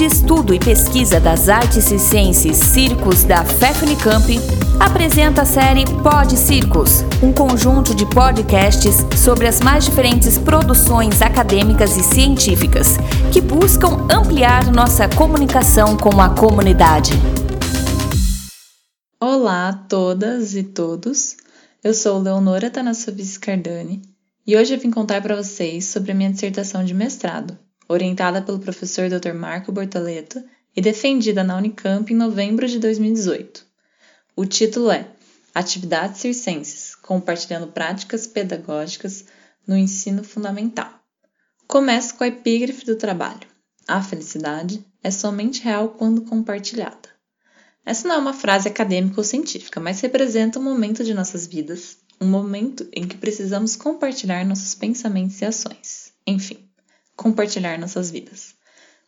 de Estudo e Pesquisa das Artes e Ciências Circos da FEFNICAMP apresenta a série Pod Circos, um conjunto de podcasts sobre as mais diferentes produções acadêmicas e científicas que buscam ampliar nossa comunicação com a comunidade. Olá a todas e todos, eu sou Leonora Tanassovis Cardani e hoje eu vim contar para vocês sobre a minha dissertação de mestrado, orientada pelo professor Dr. Marco Bortoleto e defendida na Unicamp em novembro de 2018. O título é Atividades Circenses, compartilhando práticas pedagógicas no ensino fundamental. Começo com a epígrafe do trabalho. A felicidade é somente real quando compartilhada. Essa não é uma frase acadêmica ou científica, mas representa um momento de nossas vidas um momento em que precisamos compartilhar nossos pensamentos e ações. Enfim, compartilhar nossas vidas.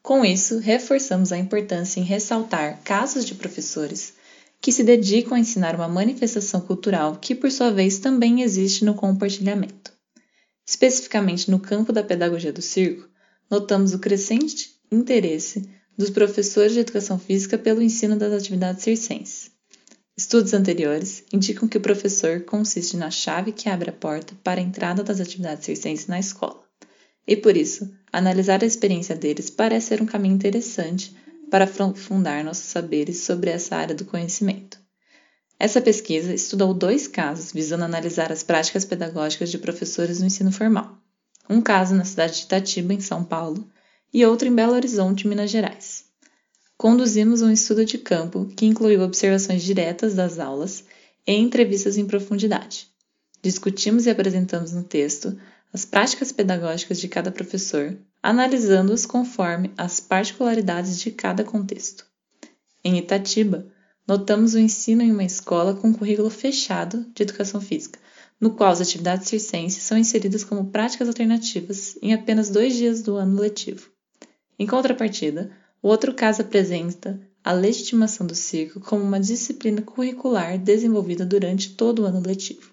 Com isso, reforçamos a importância em ressaltar casos de professores que se dedicam a ensinar uma manifestação cultural que, por sua vez, também existe no compartilhamento. Especificamente no campo da pedagogia do circo, notamos o crescente interesse dos professores de educação física pelo ensino das atividades circenses. Estudos anteriores indicam que o professor consiste na chave que abre a porta para a entrada das atividades circenses na escola. E por isso, analisar a experiência deles parece ser um caminho interessante para aprofundar nossos saberes sobre essa área do conhecimento. Essa pesquisa estudou dois casos visando analisar as práticas pedagógicas de professores no ensino formal. Um caso na cidade de Itatiba, em São Paulo, e outro em Belo Horizonte, Minas Gerais conduzimos um estudo de campo que incluiu observações diretas das aulas e entrevistas em profundidade. Discutimos e apresentamos no texto as práticas pedagógicas de cada professor, analisando-os conforme as particularidades de cada contexto. Em Itatiba, notamos o ensino em uma escola com currículo fechado de educação física, no qual as atividades circenses são inseridas como práticas alternativas em apenas dois dias do ano letivo. Em contrapartida, o outro caso apresenta a legitimação do circo como uma disciplina curricular desenvolvida durante todo o ano letivo.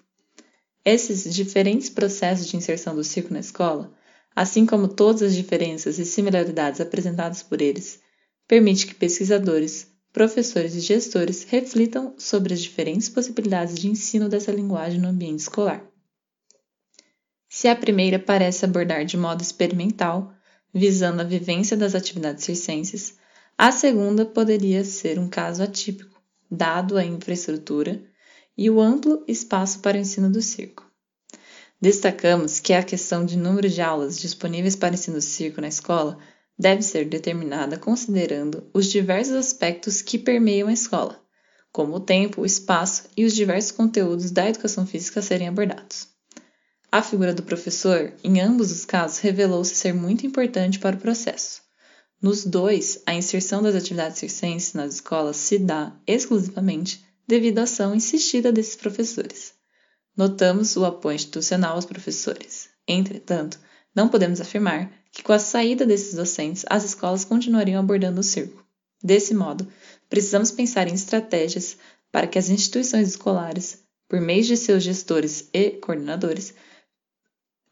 Esses diferentes processos de inserção do circo na escola, assim como todas as diferenças e similaridades apresentadas por eles, permite que pesquisadores, professores e gestores reflitam sobre as diferentes possibilidades de ensino dessa linguagem no ambiente escolar. Se a primeira parece abordar de modo experimental visando a vivência das atividades circenses, a segunda poderia ser um caso atípico, dado a infraestrutura e o amplo espaço para o ensino do circo. Destacamos que a questão de número de aulas disponíveis para ensino do circo na escola deve ser determinada considerando os diversos aspectos que permeiam a escola, como o tempo, o espaço e os diversos conteúdos da educação física serem abordados. A figura do professor, em ambos os casos, revelou-se ser muito importante para o processo. Nos dois, a inserção das atividades circenses nas escolas se dá exclusivamente devido à ação insistida desses professores. Notamos o apoio institucional aos professores. Entretanto, não podemos afirmar que, com a saída desses docentes, as escolas continuariam abordando o circo. Desse modo, precisamos pensar em estratégias para que as instituições escolares, por meio de seus gestores e coordenadores,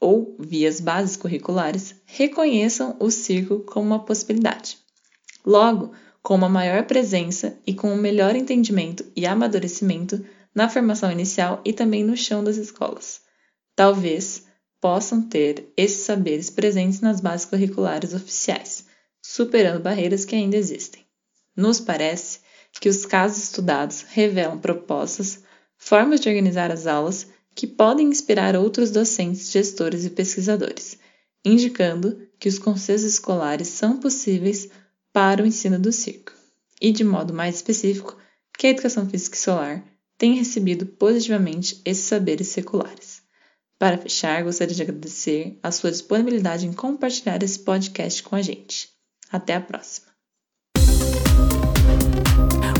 ou vias bases curriculares reconheçam o circo como uma possibilidade. Logo, com uma maior presença e com um melhor entendimento e amadurecimento na formação inicial e também no chão das escolas. Talvez possam ter esses saberes presentes nas bases curriculares oficiais, superando barreiras que ainda existem. Nos parece que os casos estudados revelam propostas, formas de organizar as aulas que podem inspirar outros docentes, gestores e pesquisadores, indicando que os conselhos escolares são possíveis para o ensino do circo, e de modo mais específico, que a educação física e solar tem recebido positivamente esses saberes seculares. Para fechar, gostaria de agradecer a sua disponibilidade em compartilhar esse podcast com a gente. Até a próxima!